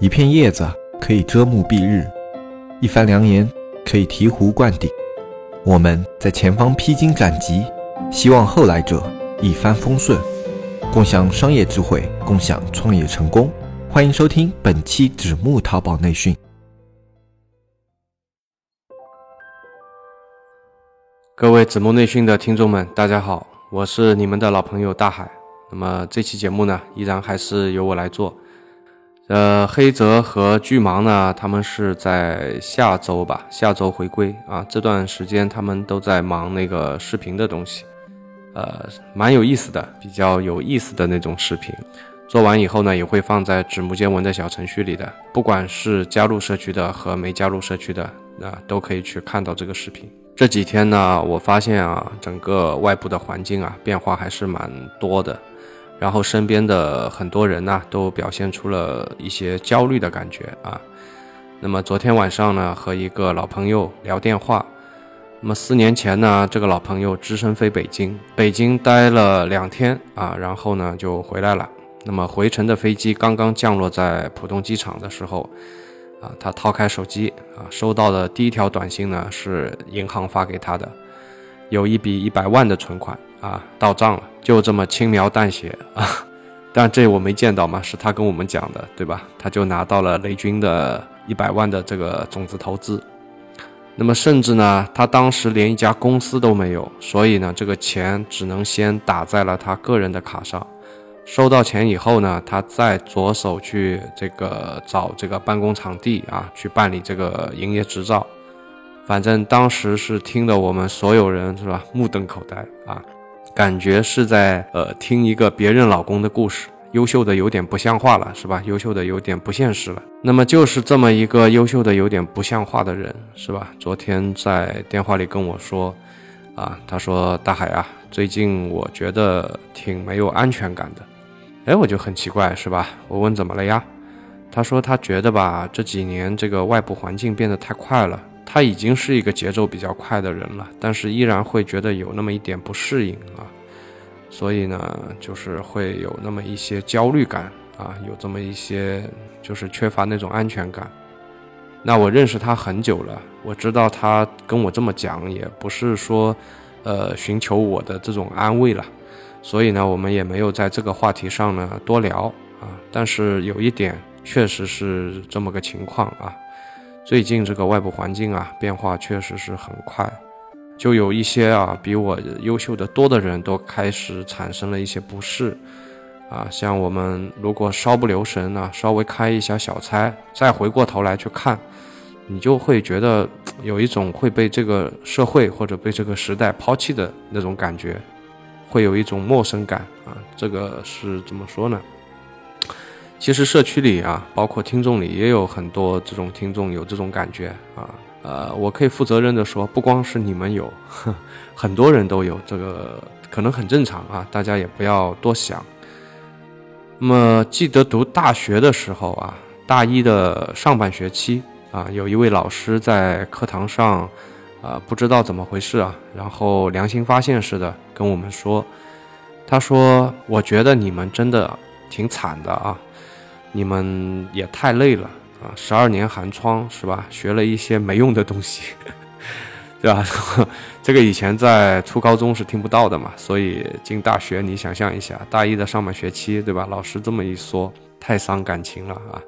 一片叶子可以遮目蔽日，一番良言可以醍醐灌顶。我们在前方披荆斩棘，希望后来者一帆风顺，共享商业智慧，共享创业成功。欢迎收听本期纸木淘宝内训。各位子木内训的听众们，大家好，我是你们的老朋友大海。那么这期节目呢，依然还是由我来做。呃，黑泽和巨芒呢，他们是在下周吧，下周回归啊。这段时间他们都在忙那个视频的东西，呃，蛮有意思的，比较有意思的那种视频。做完以后呢，也会放在纸木见闻的小程序里的，不管是加入社区的和没加入社区的啊，都可以去看到这个视频。这几天呢，我发现啊，整个外部的环境啊，变化还是蛮多的。然后身边的很多人呢，都表现出了一些焦虑的感觉啊。那么昨天晚上呢，和一个老朋友聊电话。那么四年前呢，这个老朋友只身飞北京，北京待了两天啊，然后呢就回来了。那么回程的飞机刚刚降落在浦东机场的时候，啊，他掏开手机啊，收到的第一条短信呢是银行发给他的，有一笔一百万的存款。啊，到账了，就这么轻描淡写啊，但这我没见到嘛，是他跟我们讲的，对吧？他就拿到了雷军的一百万的这个种子投资，那么甚至呢，他当时连一家公司都没有，所以呢，这个钱只能先打在了他个人的卡上。收到钱以后呢，他再着手去这个找这个办公场地啊，去办理这个营业执照。反正当时是听得我们所有人是吧，目瞪口呆啊。感觉是在呃听一个别人老公的故事，优秀的有点不像话了，是吧？优秀的有点不现实了。那么就是这么一个优秀的有点不像话的人，是吧？昨天在电话里跟我说，啊，他说大海啊，最近我觉得挺没有安全感的。哎，我就很奇怪，是吧？我问怎么了呀？他说他觉得吧，这几年这个外部环境变得太快了。他已经是一个节奏比较快的人了，但是依然会觉得有那么一点不适应啊，所以呢，就是会有那么一些焦虑感啊，有这么一些就是缺乏那种安全感。那我认识他很久了，我知道他跟我这么讲也不是说，呃，寻求我的这种安慰了，所以呢，我们也没有在这个话题上呢多聊啊。但是有一点确实是这么个情况啊。最近这个外部环境啊，变化确实是很快，就有一些啊比我优秀的多的人都开始产生了一些不适，啊，像我们如果稍不留神呢，稍微开一下小差，再回过头来去看，你就会觉得有一种会被这个社会或者被这个时代抛弃的那种感觉，会有一种陌生感啊，这个是怎么说呢？其实社区里啊，包括听众里也有很多这种听众有这种感觉啊，呃，我可以负责任的说，不光是你们有，很多人都有这个，可能很正常啊，大家也不要多想。那么记得读大学的时候啊，大一的上半学期啊，有一位老师在课堂上，啊，不知道怎么回事啊，然后良心发现似的跟我们说，他说：“我觉得你们真的挺惨的啊。”你们也太累了啊！十二年寒窗是吧？学了一些没用的东西，对吧？这个以前在初高中是听不到的嘛。所以进大学，你想象一下，大一的上半学期，对吧？老师这么一说，太伤感情了啊！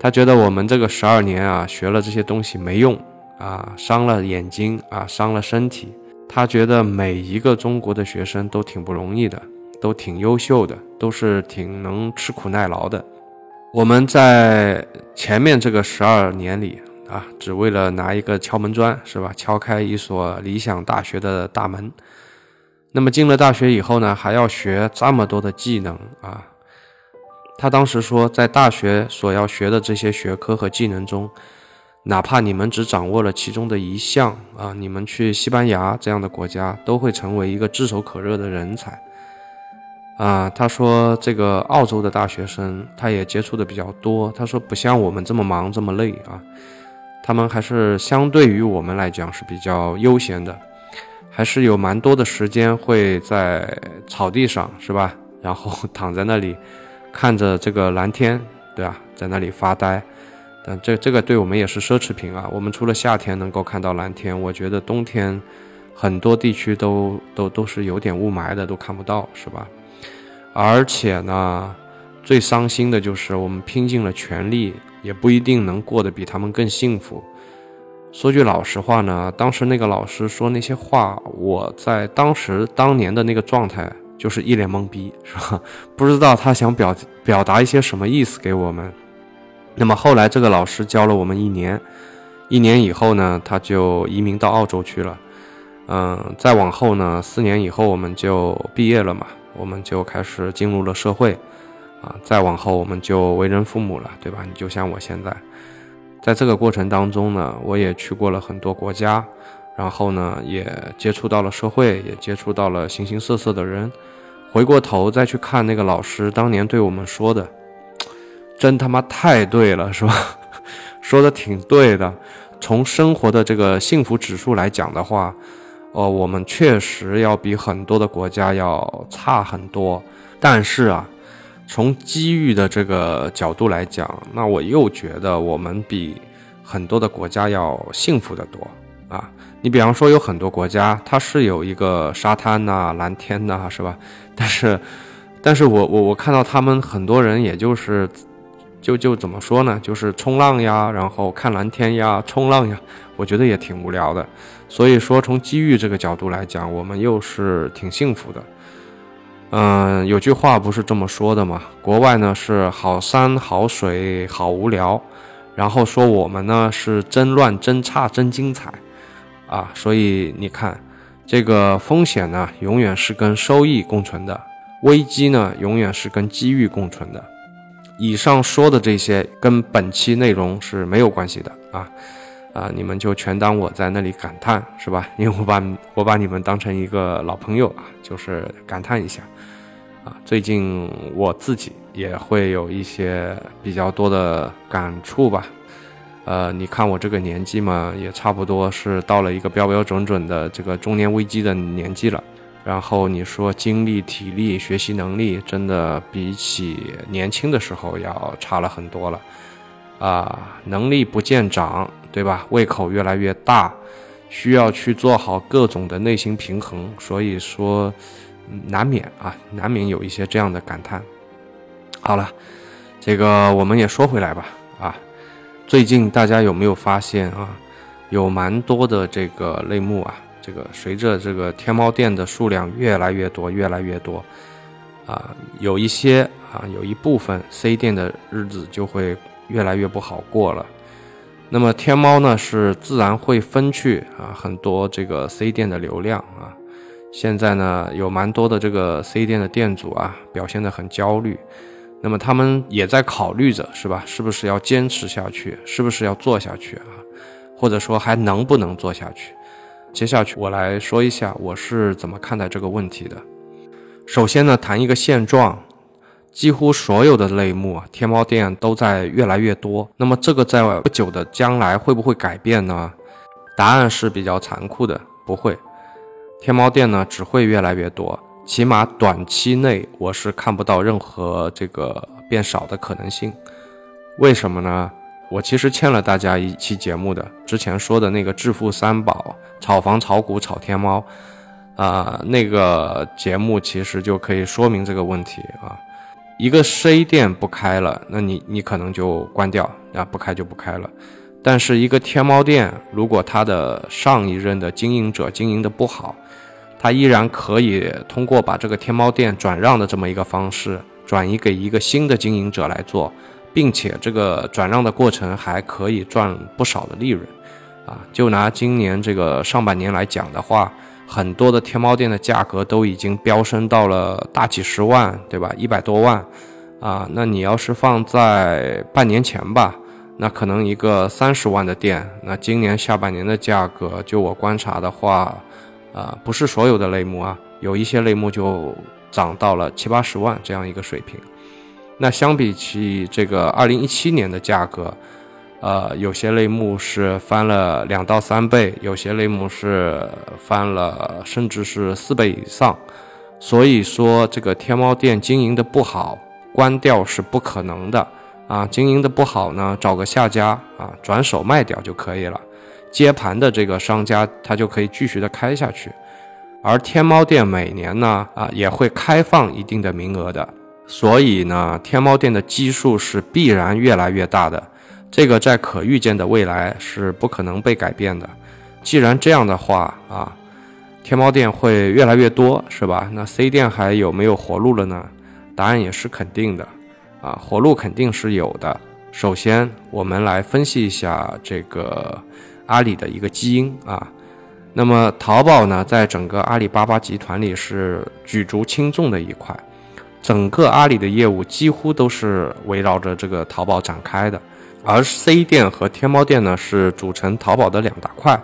他觉得我们这个十二年啊，学了这些东西没用啊，伤了眼睛啊，伤了身体。他觉得每一个中国的学生都挺不容易的，都挺优秀的，都是挺能吃苦耐劳的。我们在前面这个十二年里啊，只为了拿一个敲门砖，是吧？敲开一所理想大学的大门。那么进了大学以后呢，还要学这么多的技能啊。他当时说，在大学所要学的这些学科和技能中，哪怕你们只掌握了其中的一项啊，你们去西班牙这样的国家，都会成为一个炙手可热的人才。啊，他说这个澳洲的大学生，他也接触的比较多。他说不像我们这么忙这么累啊，他们还是相对于我们来讲是比较悠闲的，还是有蛮多的时间会在草地上，是吧？然后 躺在那里，看着这个蓝天，对吧？在那里发呆。但这这个对我们也是奢侈品啊！我们除了夏天能够看到蓝天，我觉得冬天很多地区都都都是有点雾霾的，都看不到，是吧？而且呢，最伤心的就是我们拼尽了全力，也不一定能过得比他们更幸福。说句老实话呢，当时那个老师说那些话，我在当时当年的那个状态就是一脸懵逼，是吧？不知道他想表表达一些什么意思给我们。那么后来这个老师教了我们一年，一年以后呢，他就移民到澳洲去了。嗯，再往后呢，四年以后我们就毕业了嘛，我们就开始进入了社会。啊，再往后我们就为人父母了，对吧？你就像我现在。在这个过程当中呢，我也去过了很多国家，然后呢，也接触到了社会，也接触到了形形色色的人。回过头再去看那个老师当年对我们说的，真他妈太对了，是吧？说的挺对的。从生活的这个幸福指数来讲的话，哦，我们确实要比很多的国家要差很多。但是啊。从机遇的这个角度来讲，那我又觉得我们比很多的国家要幸福得多啊！你比方说，有很多国家它是有一个沙滩呐、蓝天呐，是吧？但是，但是我我我看到他们很多人，也就是就就怎么说呢？就是冲浪呀，然后看蓝天呀，冲浪呀，我觉得也挺无聊的。所以说，从机遇这个角度来讲，我们又是挺幸福的。嗯，有句话不是这么说的吗？国外呢是好山好水好无聊，然后说我们呢是真乱真差真精彩，啊，所以你看，这个风险呢永远是跟收益共存的，危机呢永远是跟机遇共存的。以上说的这些跟本期内容是没有关系的啊，啊，你们就全当我在那里感叹是吧？因为我把我把你们当成一个老朋友啊，就是感叹一下。啊最近我自己也会有一些比较多的感触吧，呃，你看我这个年纪嘛，也差不多是到了一个标标准准的这个中年危机的年纪了。然后你说精力、体力、学习能力，真的比起年轻的时候要差了很多了，啊，能力不见长，对吧？胃口越来越大，需要去做好各种的内心平衡，所以说。难免啊，难免有一些这样的感叹。好了，这个我们也说回来吧。啊，最近大家有没有发现啊，有蛮多的这个类目啊，这个随着这个天猫店的数量越来越多，越来越多，啊，有一些啊，有一部分 C 店的日子就会越来越不好过了。那么天猫呢，是自然会分去啊很多这个 C 店的流量啊。现在呢，有蛮多的这个 C 店的店主啊，表现得很焦虑。那么他们也在考虑着，是吧？是不是要坚持下去？是不是要做下去啊？或者说还能不能做下去？接下去我来说一下我是怎么看待这个问题的。首先呢，谈一个现状，几乎所有的类目啊，天猫店都在越来越多。那么这个在不久的将来会不会改变呢？答案是比较残酷的，不会。天猫店呢只会越来越多，起码短期内我是看不到任何这个变少的可能性。为什么呢？我其实欠了大家一期节目的，之前说的那个致富三宝：炒房、炒股、炒天猫，啊，那个节目其实就可以说明这个问题啊。一个 C 店不开了，那你你可能就关掉啊，不开就不开了。但是一个天猫店，如果它的上一任的经营者经营的不好，他依然可以通过把这个天猫店转让的这么一个方式，转移给一个新的经营者来做，并且这个转让的过程还可以赚不少的利润，啊，就拿今年这个上半年来讲的话，很多的天猫店的价格都已经飙升到了大几十万，对吧？一百多万，啊，那你要是放在半年前吧，那可能一个三十万的店，那今年下半年的价格，就我观察的话。啊，不是所有的类目啊，有一些类目就涨到了七八十万这样一个水平。那相比起这个二零一七年的价格，呃，有些类目是翻了两到三倍，有些类目是翻了甚至是四倍以上。所以说，这个天猫店经营的不好，关掉是不可能的啊，经营的不好呢，找个下家啊，转手卖掉就可以了。接盘的这个商家他就可以继续的开下去。而天猫店每年呢，啊，也会开放一定的名额的。所以呢，天猫店的基数是必然越来越大的，这个在可预见的未来是不可能被改变的。既然这样的话啊，天猫店会越来越多，是吧？那 C 店还有没有活路了呢？答案也是肯定的，啊，活路肯定是有的。首先，我们来分析一下这个阿里的一个基因啊。那么，淘宝呢，在整个阿里巴巴集团里是举足轻重的一块。整个阿里的业务几乎都是围绕着这个淘宝展开的，而 C 店和天猫店呢是组成淘宝的两大块。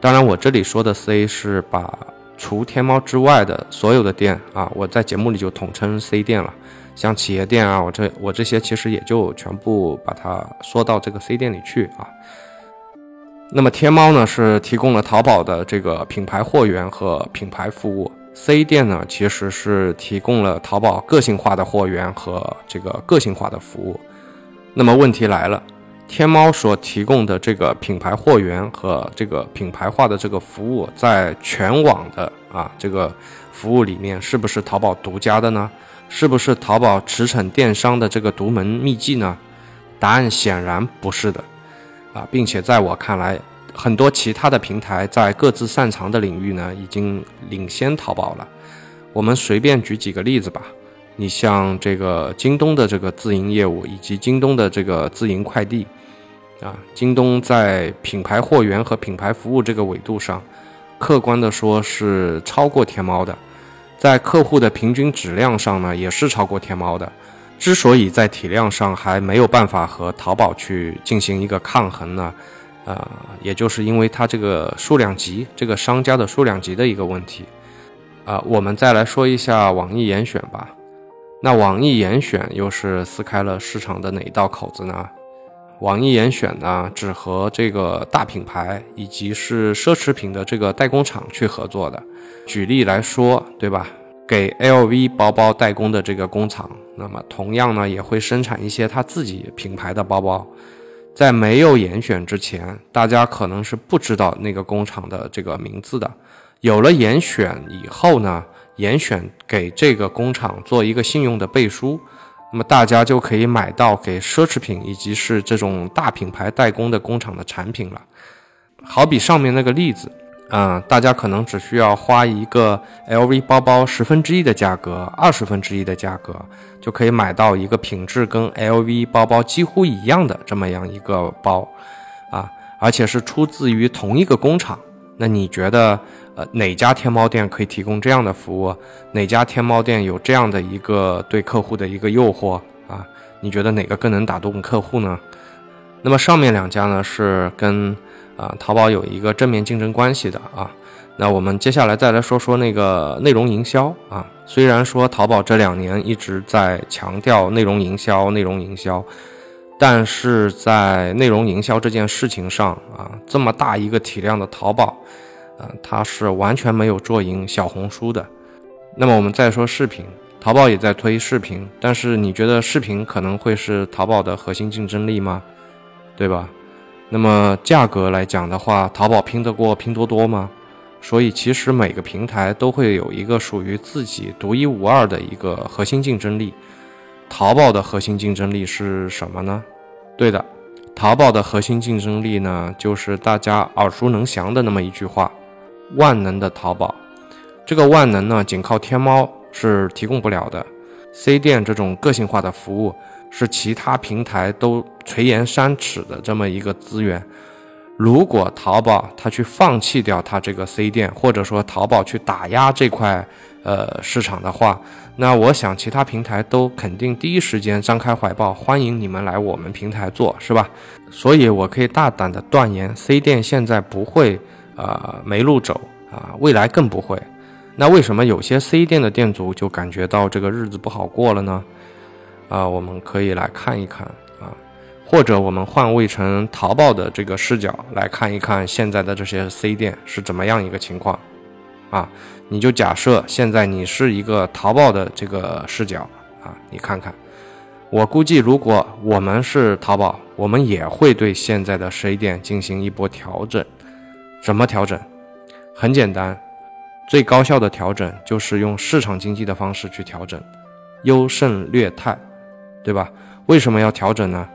当然，我这里说的 C 是把除天猫之外的所有的店啊，我在节目里就统称 C 店了。像企业店啊，我这我这些其实也就全部把它缩到这个 C 店里去啊。那么天猫呢是提供了淘宝的这个品牌货源和品牌服务。C 店呢，其实是提供了淘宝个性化的货源和这个个性化的服务。那么问题来了，天猫所提供的这个品牌货源和这个品牌化的这个服务，在全网的啊这个服务里面，是不是淘宝独家的呢？是不是淘宝驰骋电商的这个独门秘技呢？答案显然不是的，啊，并且在我看来。很多其他的平台在各自擅长的领域呢，已经领先淘宝了。我们随便举几个例子吧。你像这个京东的这个自营业务，以及京东的这个自营快递，啊，京东在品牌货源和品牌服务这个维度上，客观的说是超过天猫的。在客户的平均质量上呢，也是超过天猫的。之所以在体量上还没有办法和淘宝去进行一个抗衡呢？啊，也就是因为它这个数量级，这个商家的数量级的一个问题，啊，我们再来说一下网易严选吧。那网易严选又是撕开了市场的哪一道口子呢？网易严选呢，只和这个大品牌以及是奢侈品的这个代工厂去合作的。举例来说，对吧？给 LV 包包代工的这个工厂，那么同样呢，也会生产一些他自己品牌的包包。在没有严选之前，大家可能是不知道那个工厂的这个名字的。有了严选以后呢，严选给这个工厂做一个信用的背书，那么大家就可以买到给奢侈品以及是这种大品牌代工的工厂的产品了。好比上面那个例子。嗯，大家可能只需要花一个 LV 包包十分之一的价格，二十分之一的价格，就可以买到一个品质跟 LV 包包几乎一样的这么样一个包，啊，而且是出自于同一个工厂。那你觉得，呃，哪家天猫店可以提供这样的服务？哪家天猫店有这样的一个对客户的一个诱惑啊？你觉得哪个更能打动客户呢？那么上面两家呢，是跟。啊，淘宝有一个正面竞争关系的啊，那我们接下来再来说说那个内容营销啊。虽然说淘宝这两年一直在强调内容营销，内容营销，但是在内容营销这件事情上啊，这么大一个体量的淘宝，啊，它是完全没有做赢小红书的。那么我们再说视频，淘宝也在推视频，但是你觉得视频可能会是淘宝的核心竞争力吗？对吧？那么价格来讲的话，淘宝拼得过拼多多吗？所以其实每个平台都会有一个属于自己独一无二的一个核心竞争力。淘宝的核心竞争力是什么呢？对的，淘宝的核心竞争力呢，就是大家耳熟能详的那么一句话：万能的淘宝。这个万能呢，仅靠天猫是提供不了的。C 店这种个性化的服务。是其他平台都垂涎三尺的这么一个资源，如果淘宝它去放弃掉它这个 C 店，或者说淘宝去打压这块呃市场的话，那我想其他平台都肯定第一时间张开怀抱，欢迎你们来我们平台做，是吧？所以我可以大胆的断言，C 店现在不会啊没路走啊，未来更不会。那为什么有些 C 店的店主就感觉到这个日子不好过了呢？啊，我们可以来看一看啊，或者我们换位成淘宝的这个视角来看一看现在的这些 C 店是怎么样一个情况啊？你就假设现在你是一个淘宝的这个视角啊，你看看我估计，如果我们是淘宝，我们也会对现在的 C 店进行一波调整。怎么调整？很简单，最高效的调整就是用市场经济的方式去调整，优胜劣汰，对吧？为什么要调整呢？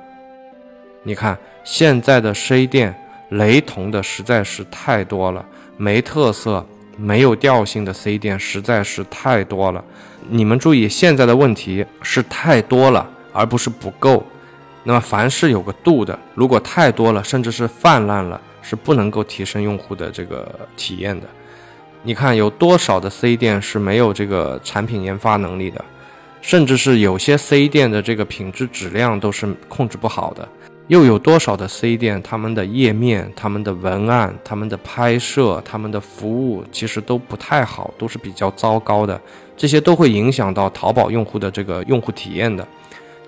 你看现在的 C 店雷同的实在是太多了，没特色、没有调性的 C 店实在是太多了。你们注意，现在的问题是太多了。而不是不够，那么凡事有个度的，如果太多了，甚至是泛滥了，是不能够提升用户的这个体验的。你看有多少的 C 店是没有这个产品研发能力的，甚至是有些 C 店的这个品质质量都是控制不好的。又有多少的 C 店，他们的页面、他们的文案、他们的拍摄、他们的服务其实都不太好，都是比较糟糕的。这些都会影响到淘宝用户的这个用户体验的。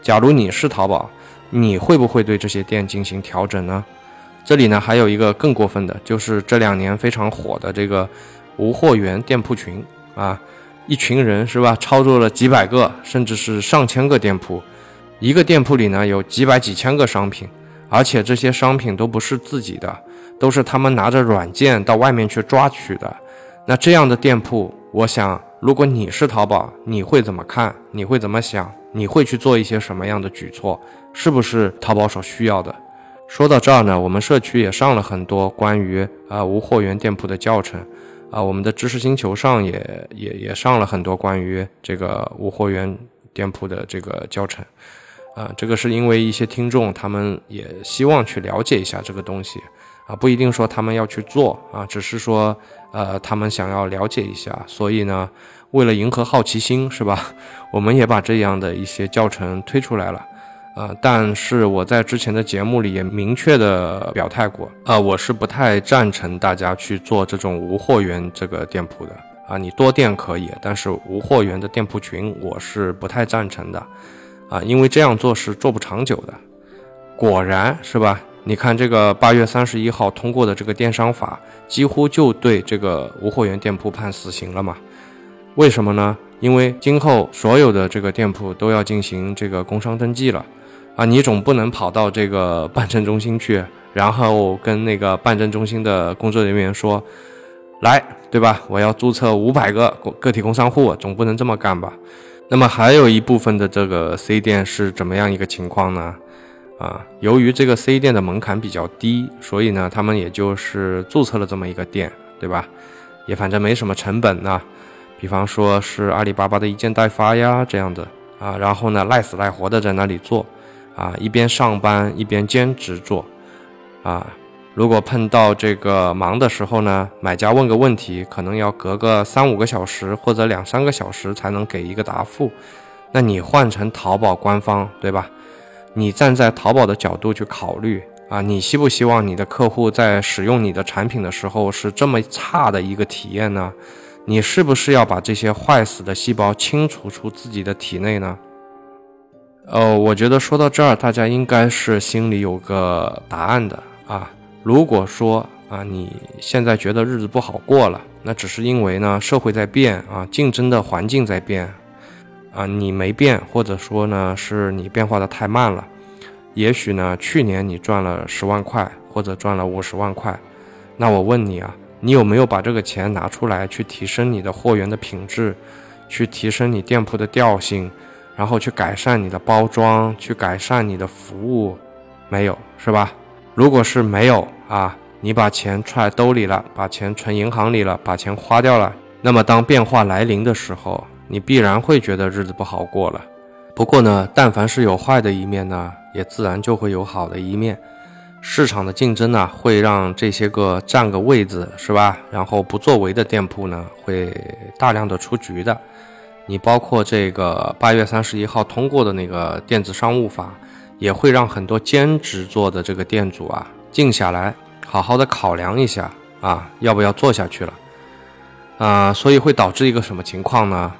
假如你是淘宝，你会不会对这些店进行调整呢？这里呢还有一个更过分的，就是这两年非常火的这个无货源店铺群啊，一群人是吧，操作了几百个甚至是上千个店铺，一个店铺里呢有几百几千个商品，而且这些商品都不是自己的，都是他们拿着软件到外面去抓取的。那这样的店铺，我想如果你是淘宝，你会怎么看？你会怎么想？你会去做一些什么样的举措？是不是淘宝所需要的？说到这儿呢，我们社区也上了很多关于啊无货源店铺的教程，啊，我们的知识星球上也也也上了很多关于这个无货源店铺的这个教程，啊，这个是因为一些听众他们也希望去了解一下这个东西，啊，不一定说他们要去做啊，只是说呃他们想要了解一下，所以呢。为了迎合好奇心，是吧？我们也把这样的一些教程推出来了，啊，但是我在之前的节目里也明确的表态过，啊，我是不太赞成大家去做这种无货源这个店铺的，啊，你多店可以，但是无货源的店铺群我是不太赞成的，啊，因为这样做是做不长久的。果然是吧？你看这个八月三十一号通过的这个电商法，几乎就对这个无货源店铺判死刑了嘛。为什么呢？因为今后所有的这个店铺都要进行这个工商登记了，啊，你总不能跑到这个办证中心去，然后跟那个办证中心的工作人员说，来，对吧？我要注册五百个个体工商户，总不能这么干吧？那么还有一部分的这个 C 店是怎么样一个情况呢？啊，由于这个 C 店的门槛比较低，所以呢，他们也就是注册了这么一个店，对吧？也反正没什么成本呢。比方说是阿里巴巴的一件代发呀这样的啊，然后呢赖死赖活的在那里做，啊一边上班一边兼职做，啊如果碰到这个忙的时候呢，买家问个问题，可能要隔个三五个小时或者两三个小时才能给一个答复，那你换成淘宝官方对吧？你站在淘宝的角度去考虑啊，你希不希望你的客户在使用你的产品的时候是这么差的一个体验呢？你是不是要把这些坏死的细胞清除出自己的体内呢？呃，我觉得说到这儿，大家应该是心里有个答案的啊。如果说啊，你现在觉得日子不好过了，那只是因为呢，社会在变啊，竞争的环境在变啊，你没变，或者说呢，是你变化的太慢了。也许呢，去年你赚了十万块，或者赚了五十万块，那我问你啊。你有没有把这个钱拿出来去提升你的货源的品质，去提升你店铺的调性，然后去改善你的包装，去改善你的服务？没有，是吧？如果是没有啊，你把钱揣兜里了，把钱存银行里了，把钱花掉了，那么当变化来临的时候，你必然会觉得日子不好过了。不过呢，但凡是有坏的一面呢，也自然就会有好的一面。市场的竞争呢，会让这些个占个位子是吧？然后不作为的店铺呢，会大量的出局的。你包括这个八月三十一号通过的那个电子商务法，也会让很多兼职做的这个店主啊，静下来，好好的考量一下啊，要不要做下去了？啊，所以会导致一个什么情况呢？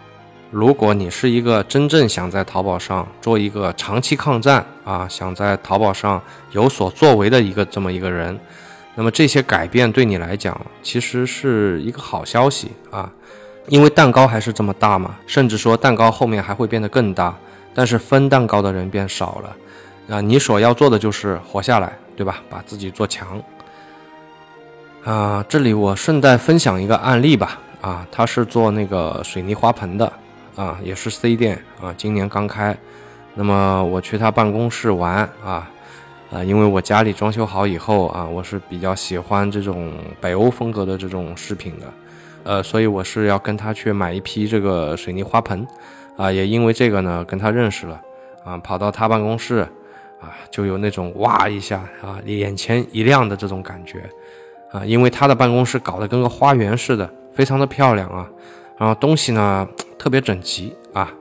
如果你是一个真正想在淘宝上做一个长期抗战啊，想在淘宝上有所作为的一个这么一个人，那么这些改变对你来讲其实是一个好消息啊，因为蛋糕还是这么大嘛，甚至说蛋糕后面还会变得更大。但是分蛋糕的人变少了。啊，你所要做的就是活下来，对吧？把自己做强。啊，这里我顺带分享一个案例吧。啊，他是做那个水泥花盆的，啊，也是 C 店啊，今年刚开。那么我去他办公室玩啊，啊，因为我家里装修好以后啊，我是比较喜欢这种北欧风格的这种饰品的，呃，所以我是要跟他去买一批这个水泥花盆，啊，也因为这个呢跟他认识了，啊，跑到他办公室，啊，就有那种哇一下啊，眼前一亮的这种感觉，啊，因为他的办公室搞得跟个花园似的。非常的漂亮啊，然后东西呢特别整齐啊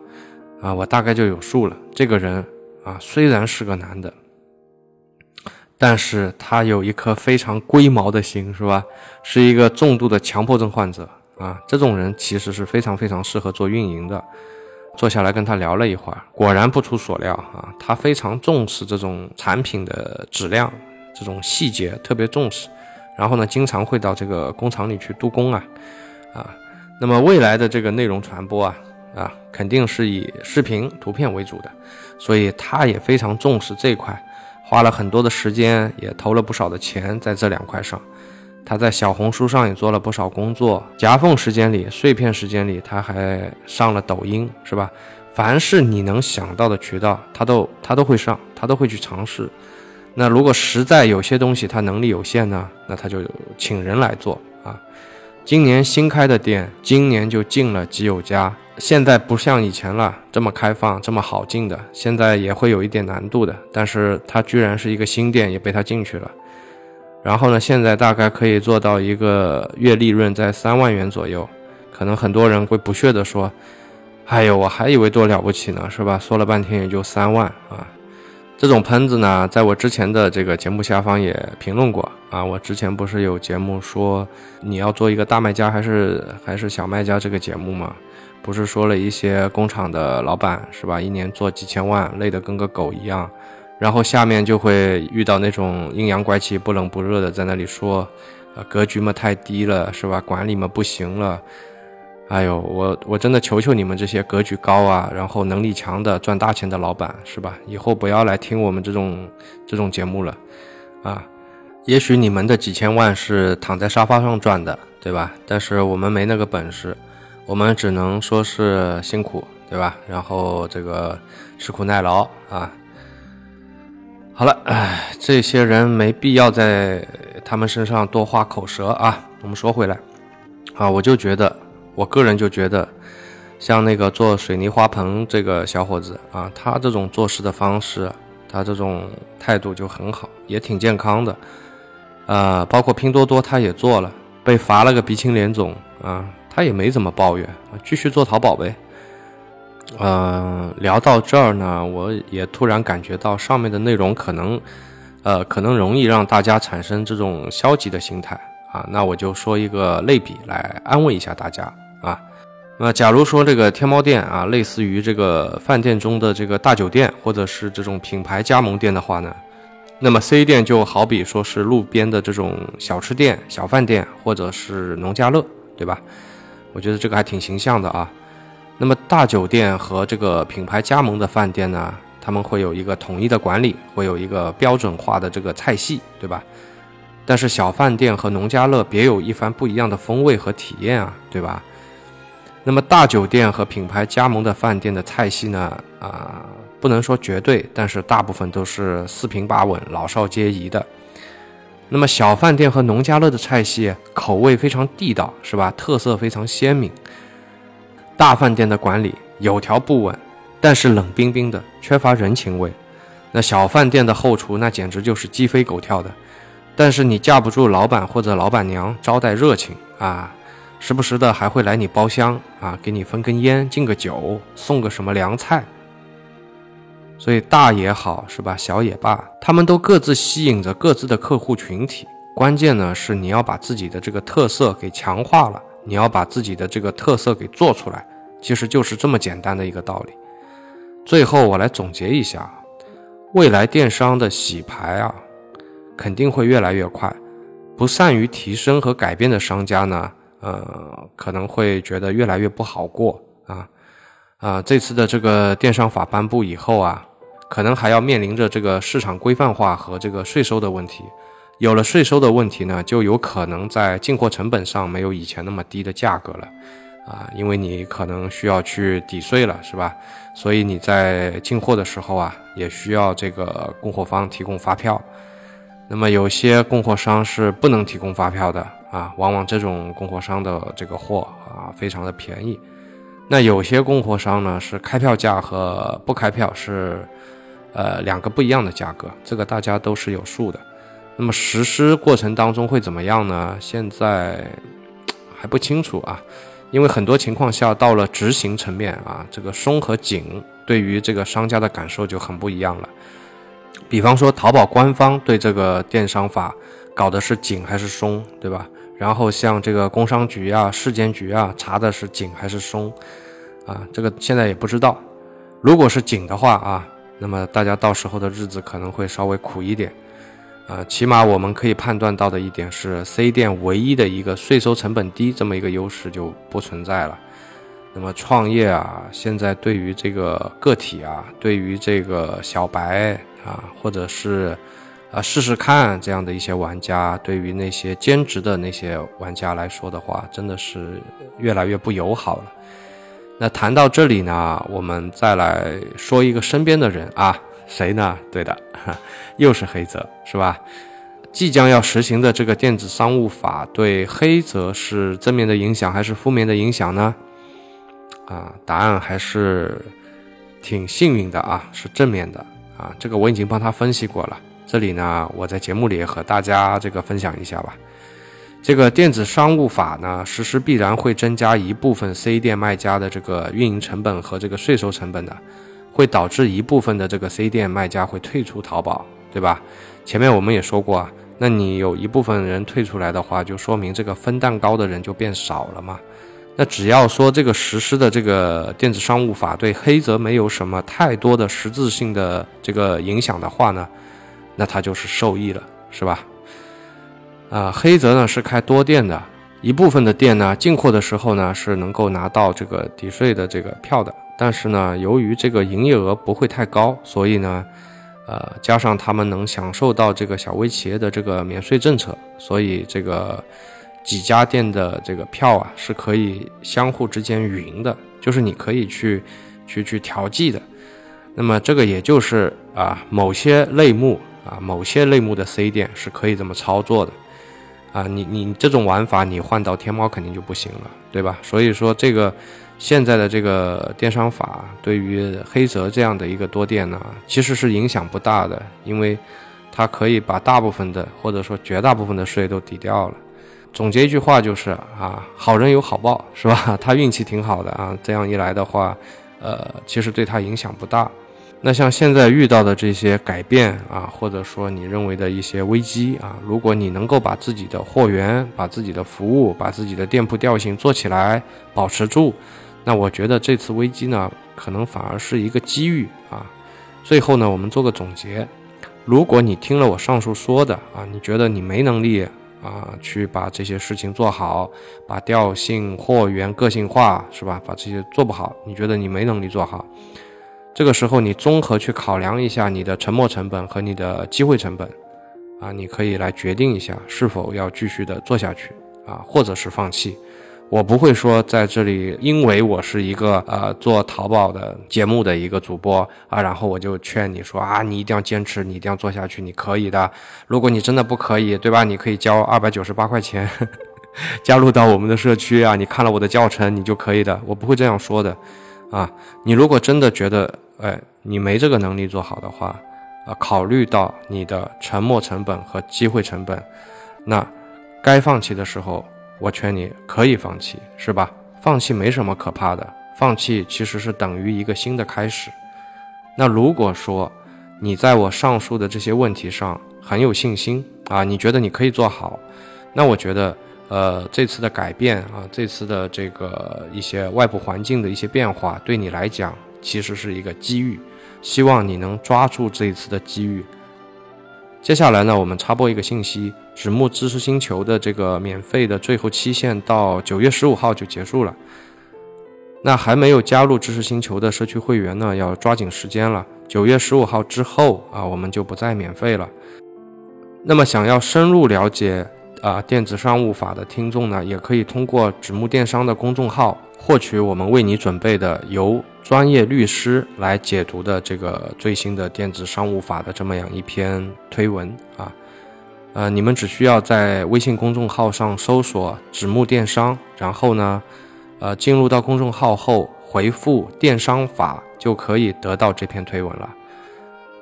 啊，我大概就有数了。这个人啊，虽然是个男的，但是他有一颗非常龟毛的心，是吧？是一个重度的强迫症患者啊。这种人其实是非常非常适合做运营的。坐下来跟他聊了一会儿，果然不出所料啊，他非常重视这种产品的质量，这种细节特别重视。然后呢，经常会到这个工厂里去督工啊。啊，那么未来的这个内容传播啊，啊，肯定是以视频、图片为主的，所以他也非常重视这一块，花了很多的时间，也投了不少的钱在这两块上。他在小红书上也做了不少工作，夹缝时间里、碎片时间里，他还上了抖音，是吧？凡是你能想到的渠道，他都他都会上，他都会去尝试。那如果实在有些东西他能力有限呢，那他就请人来做。今年新开的店，今年就进了几有家。现在不像以前了，这么开放，这么好进的。现在也会有一点难度的，但是它居然是一个新店，也被他进去了。然后呢，现在大概可以做到一个月利润在三万元左右。可能很多人会不屑地说：“哎呦，我还以为多了不起呢，是吧？”说了半天也就三万啊。这种喷子呢，在我之前的这个节目下方也评论过啊。我之前不是有节目说你要做一个大卖家还是还是小卖家这个节目吗？不是说了一些工厂的老板是吧？一年做几千万，累得跟个狗一样，然后下面就会遇到那种阴阳怪气、不冷不热的在那里说，呃，格局嘛太低了是吧？管理嘛不行了。哎呦，我我真的求求你们这些格局高啊，然后能力强的赚大钱的老板是吧？以后不要来听我们这种这种节目了，啊，也许你们的几千万是躺在沙发上赚的，对吧？但是我们没那个本事，我们只能说是辛苦，对吧？然后这个吃苦耐劳啊。好了，哎，这些人没必要在他们身上多花口舌啊。我们说回来，啊，我就觉得。我个人就觉得，像那个做水泥花盆这个小伙子啊，他这种做事的方式，他这种态度就很好，也挺健康的。呃，包括拼多多他也做了，被罚了个鼻青脸肿啊，他也没怎么抱怨，继续做淘宝呗。嗯，聊到这儿呢，我也突然感觉到上面的内容可能，呃，可能容易让大家产生这种消极的心态。啊，那我就说一个类比来安慰一下大家那假如说这个天猫店啊，类似于这个饭店中的这个大酒店，或者是这种品牌加盟店的话呢，那么 C 店就好比说是路边的这种小吃店、小饭店，或者是农家乐，对吧？我觉得这个还挺形象的啊。那么大酒店和这个品牌加盟的饭店呢，他们会有一个统一的管理，会有一个标准化的这个菜系，对吧？但是小饭店和农家乐别有一番不一样的风味和体验啊，对吧？那么大酒店和品牌加盟的饭店的菜系呢？啊，不能说绝对，但是大部分都是四平八稳、老少皆宜的。那么小饭店和农家乐的菜系口味非常地道，是吧？特色非常鲜明。大饭店的管理有条不紊，但是冷冰冰的，缺乏人情味。那小饭店的后厨那简直就是鸡飞狗跳的。但是你架不住老板或者老板娘招待热情啊，时不时的还会来你包厢啊，给你分根烟、敬个酒、送个什么凉菜。所以大也好是吧，小也罢，他们都各自吸引着各自的客户群体。关键呢是你要把自己的这个特色给强化了，你要把自己的这个特色给做出来，其实就是这么简单的一个道理。最后我来总结一下，未来电商的洗牌啊。肯定会越来越快，不善于提升和改变的商家呢，呃，可能会觉得越来越不好过啊，啊，这次的这个电商法颁布以后啊，可能还要面临着这个市场规范化和这个税收的问题。有了税收的问题呢，就有可能在进货成本上没有以前那么低的价格了，啊，因为你可能需要去抵税了，是吧？所以你在进货的时候啊，也需要这个供货方提供发票。那么有些供货商是不能提供发票的啊，往往这种供货商的这个货啊，非常的便宜。那有些供货商呢，是开票价和不开票是，呃，两个不一样的价格，这个大家都是有数的。那么实施过程当中会怎么样呢？现在还不清楚啊，因为很多情况下到了执行层面啊，这个松和紧对于这个商家的感受就很不一样了。比方说，淘宝官方对这个电商法搞的是紧还是松，对吧？然后像这个工商局啊、市监局啊查的是紧还是松，啊，这个现在也不知道。如果是紧的话啊，那么大家到时候的日子可能会稍微苦一点。啊，起码我们可以判断到的一点是，C 店唯一的一个税收成本低这么一个优势就不存在了。那么创业啊，现在对于这个个体啊，对于这个小白啊，或者是啊试试看这样的一些玩家，对于那些兼职的那些玩家来说的话，真的是越来越不友好了。那谈到这里呢，我们再来说一个身边的人啊。谁呢？对的，又是黑泽，是吧？即将要实行的这个电子商务法对黑泽是正面的影响还是负面的影响呢？啊，答案还是挺幸运的啊，是正面的啊。这个我已经帮他分析过了，这里呢，我在节目里和大家这个分享一下吧。这个电子商务法呢，实施必然会增加一部分 C 店卖家的这个运营成本和这个税收成本的。会导致一部分的这个 C 店卖家会退出淘宝，对吧？前面我们也说过啊，那你有一部分人退出来的话，就说明这个分蛋糕的人就变少了嘛。那只要说这个实施的这个电子商务法对黑泽没有什么太多的实质性的这个影响的话呢，那他就是受益了，是吧？啊，黑泽呢是开多店的，一部分的店呢进货的时候呢是能够拿到这个抵税的这个票的。但是呢，由于这个营业额不会太高，所以呢，呃，加上他们能享受到这个小微企业的这个免税政策，所以这个几家店的这个票啊是可以相互之间匀的，就是你可以去去去调剂的。那么这个也就是啊，某些类目啊，某些类目的 C 店是可以这么操作的啊。你你这种玩法，你换到天猫肯定就不行了，对吧？所以说这个。现在的这个电商法对于黑泽这样的一个多店呢，其实是影响不大的，因为它可以把大部分的或者说绝大部分的税都抵掉了。总结一句话就是啊，好人有好报，是吧？他运气挺好的啊，这样一来的话，呃，其实对他影响不大。那像现在遇到的这些改变啊，或者说你认为的一些危机啊，如果你能够把自己的货源、把自己的服务、把自己的店铺调性做起来，保持住。那我觉得这次危机呢，可能反而是一个机遇啊。最后呢，我们做个总结：如果你听了我上述说的啊，你觉得你没能力啊，去把这些事情做好，把调性、货源个性化，是吧？把这些做不好，你觉得你没能力做好，这个时候你综合去考量一下你的沉没成本和你的机会成本啊，你可以来决定一下是否要继续的做下去啊，或者是放弃。我不会说在这里，因为我是一个呃做淘宝的节目的一个主播啊，然后我就劝你说啊，你一定要坚持，你一定要做下去，你可以的。如果你真的不可以，对吧？你可以交二百九十八块钱，加入到我们的社区啊。你看了我的教程，你就可以的。我不会这样说的，啊，你如果真的觉得哎你没这个能力做好的话，啊，考虑到你的沉没成本和机会成本，那该放弃的时候。我劝你可以放弃，是吧？放弃没什么可怕的，放弃其实是等于一个新的开始。那如果说你在我上述的这些问题上很有信心啊，你觉得你可以做好，那我觉得，呃，这次的改变啊，这次的这个一些外部环境的一些变化，对你来讲其实是一个机遇，希望你能抓住这一次的机遇。接下来呢，我们插播一个信息：纸木知识星球的这个免费的最后期限到九月十五号就结束了。那还没有加入知识星球的社区会员呢，要抓紧时间了。九月十五号之后啊，我们就不再免费了。那么想要深入了解啊电子商务法的听众呢，也可以通过纸木电商的公众号获取我们为你准备的由专业律师来解读的这个最新的电子商务法的这么样一篇推文啊。呃，你们只需要在微信公众号上搜索“纸木电商”，然后呢。呃，进入到公众号后，回复“电商法”就可以得到这篇推文了。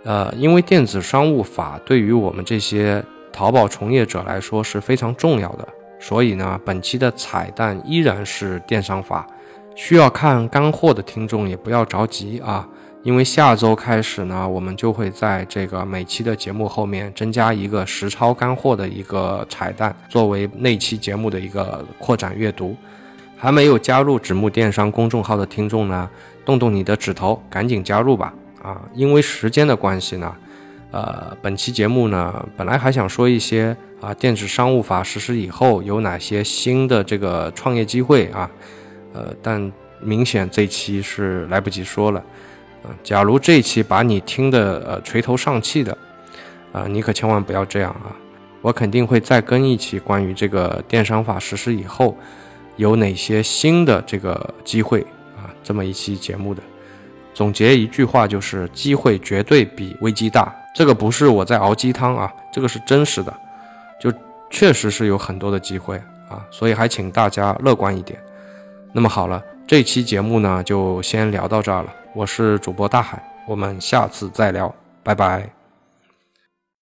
呃，因为电子商务法对于我们这些淘宝从业者来说是非常重要的，所以呢，本期的彩蛋依然是电商法。需要看干货的听众也不要着急啊，因为下周开始呢，我们就会在这个每期的节目后面增加一个实操干货的一个彩蛋，作为那期节目的一个扩展阅读。还没有加入纸木电商公众号的听众呢，动动你的指头，赶紧加入吧！啊，因为时间的关系呢，呃，本期节目呢，本来还想说一些啊，电子商务法实施以后有哪些新的这个创业机会啊，呃，但明显这期是来不及说了。啊，假如这期把你听的呃垂头丧气的，啊，你可千万不要这样啊！我肯定会再更一期关于这个电商法实施以后。有哪些新的这个机会啊？这么一期节目的总结一句话就是：机会绝对比危机大。这个不是我在熬鸡汤啊，这个是真实的，就确实是有很多的机会啊，所以还请大家乐观一点。那么好了，这期节目呢就先聊到这儿了。我是主播大海，我们下次再聊，拜拜。